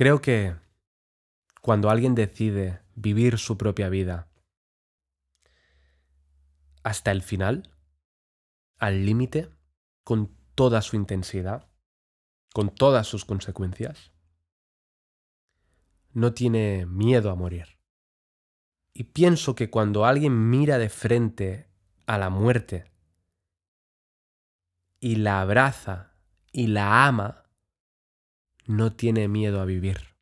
Creo que cuando alguien decide vivir su propia vida hasta el final, al límite, con toda su intensidad, con todas sus consecuencias, no tiene miedo a morir. Y pienso que cuando alguien mira de frente a la muerte y la abraza y la ama, no tiene miedo a vivir.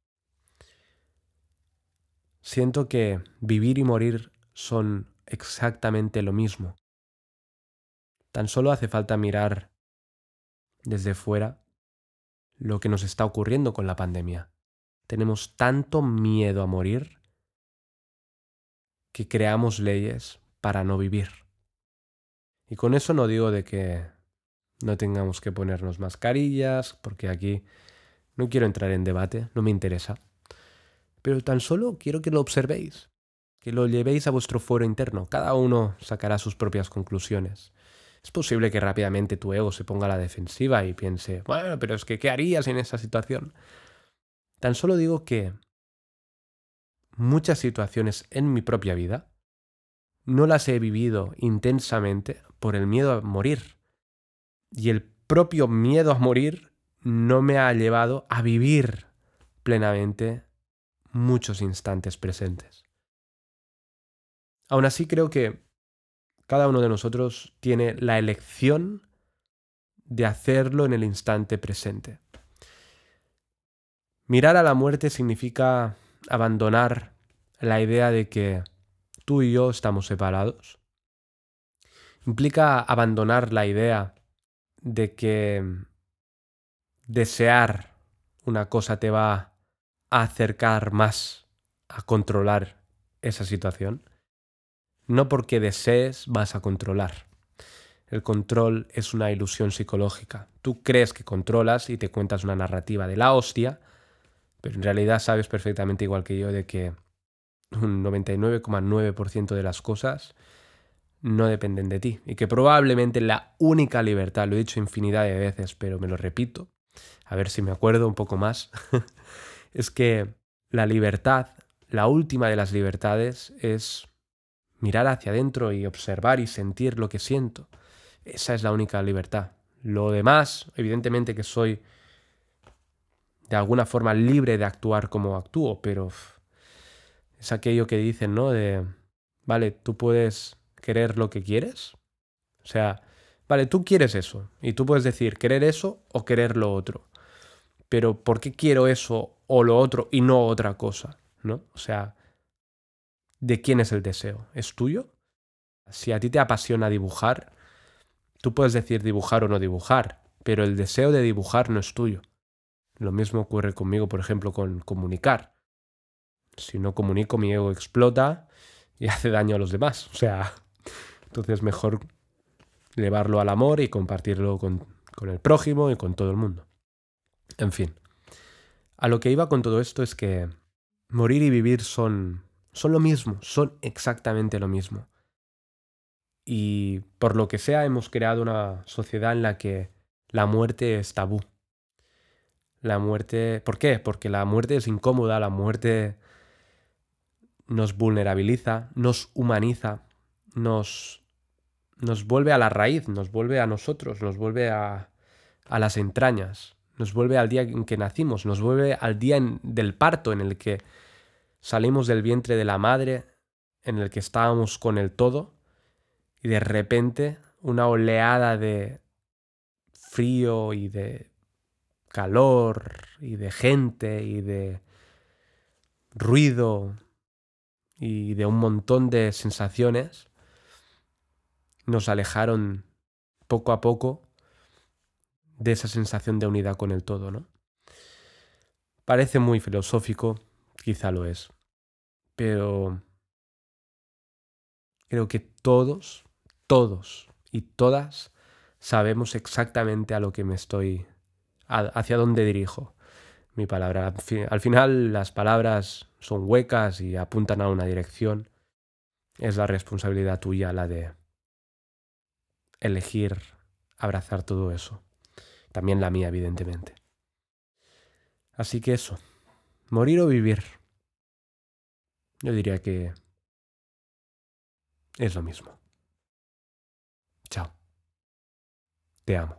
Siento que vivir y morir son exactamente lo mismo. Tan solo hace falta mirar desde fuera lo que nos está ocurriendo con la pandemia. Tenemos tanto miedo a morir que creamos leyes para no vivir. Y con eso no digo de que no tengamos que ponernos mascarillas, porque aquí no quiero entrar en debate, no me interesa. Pero tan solo quiero que lo observéis, que lo llevéis a vuestro foro interno. Cada uno sacará sus propias conclusiones. Es posible que rápidamente tu ego se ponga a la defensiva y piense, bueno, pero es que, ¿qué harías en esa situación? Tan solo digo que muchas situaciones en mi propia vida no las he vivido intensamente por el miedo a morir. Y el propio miedo a morir no me ha llevado a vivir plenamente muchos instantes presentes. Aún así creo que cada uno de nosotros tiene la elección de hacerlo en el instante presente. Mirar a la muerte significa abandonar la idea de que tú y yo estamos separados. Implica abandonar la idea de que desear una cosa te va a acercar más a controlar esa situación. No porque desees vas a controlar. El control es una ilusión psicológica. Tú crees que controlas y te cuentas una narrativa de la hostia, pero en realidad sabes perfectamente igual que yo de que un 99,9% de las cosas no dependen de ti y que probablemente la única libertad, lo he dicho infinidad de veces, pero me lo repito, a ver si me acuerdo un poco más, es que la libertad, la última de las libertades es mirar hacia adentro y observar y sentir lo que siento. Esa es la única libertad. Lo demás, evidentemente que soy de alguna forma libre de actuar como actúo, pero es aquello que dicen, ¿no? De, vale, tú puedes querer lo que quieres. O sea, vale, tú quieres eso y tú puedes decir querer eso o querer lo otro. Pero ¿por qué quiero eso o lo otro y no otra cosa? ¿No? O sea, ¿De quién es el deseo? ¿Es tuyo? Si a ti te apasiona dibujar, tú puedes decir dibujar o no dibujar, pero el deseo de dibujar no es tuyo. Lo mismo ocurre conmigo, por ejemplo, con comunicar. Si no comunico, mi ego explota y hace daño a los demás. O sea, entonces mejor llevarlo al amor y compartirlo con, con el prójimo y con todo el mundo. En fin, a lo que iba con todo esto es que morir y vivir son son lo mismo, son exactamente lo mismo. Y por lo que sea hemos creado una sociedad en la que la muerte es tabú. La muerte... ¿Por qué? Porque la muerte es incómoda, la muerte nos vulnerabiliza, nos humaniza, nos, nos vuelve a la raíz, nos vuelve a nosotros, nos vuelve a, a las entrañas, nos vuelve al día en que nacimos, nos vuelve al día del parto en el que Salimos del vientre de la madre en el que estábamos con el todo y de repente una oleada de frío y de calor y de gente y de ruido y de un montón de sensaciones nos alejaron poco a poco de esa sensación de unidad con el todo, ¿no? Parece muy filosófico, quizá lo es. Pero creo que todos, todos y todas sabemos exactamente a lo que me estoy, hacia dónde dirijo mi palabra. Al final las palabras son huecas y apuntan a una dirección. Es la responsabilidad tuya la de elegir abrazar todo eso. También la mía, evidentemente. Así que eso, Morir o vivir. Yo diría que es lo mismo. Chao. Te amo.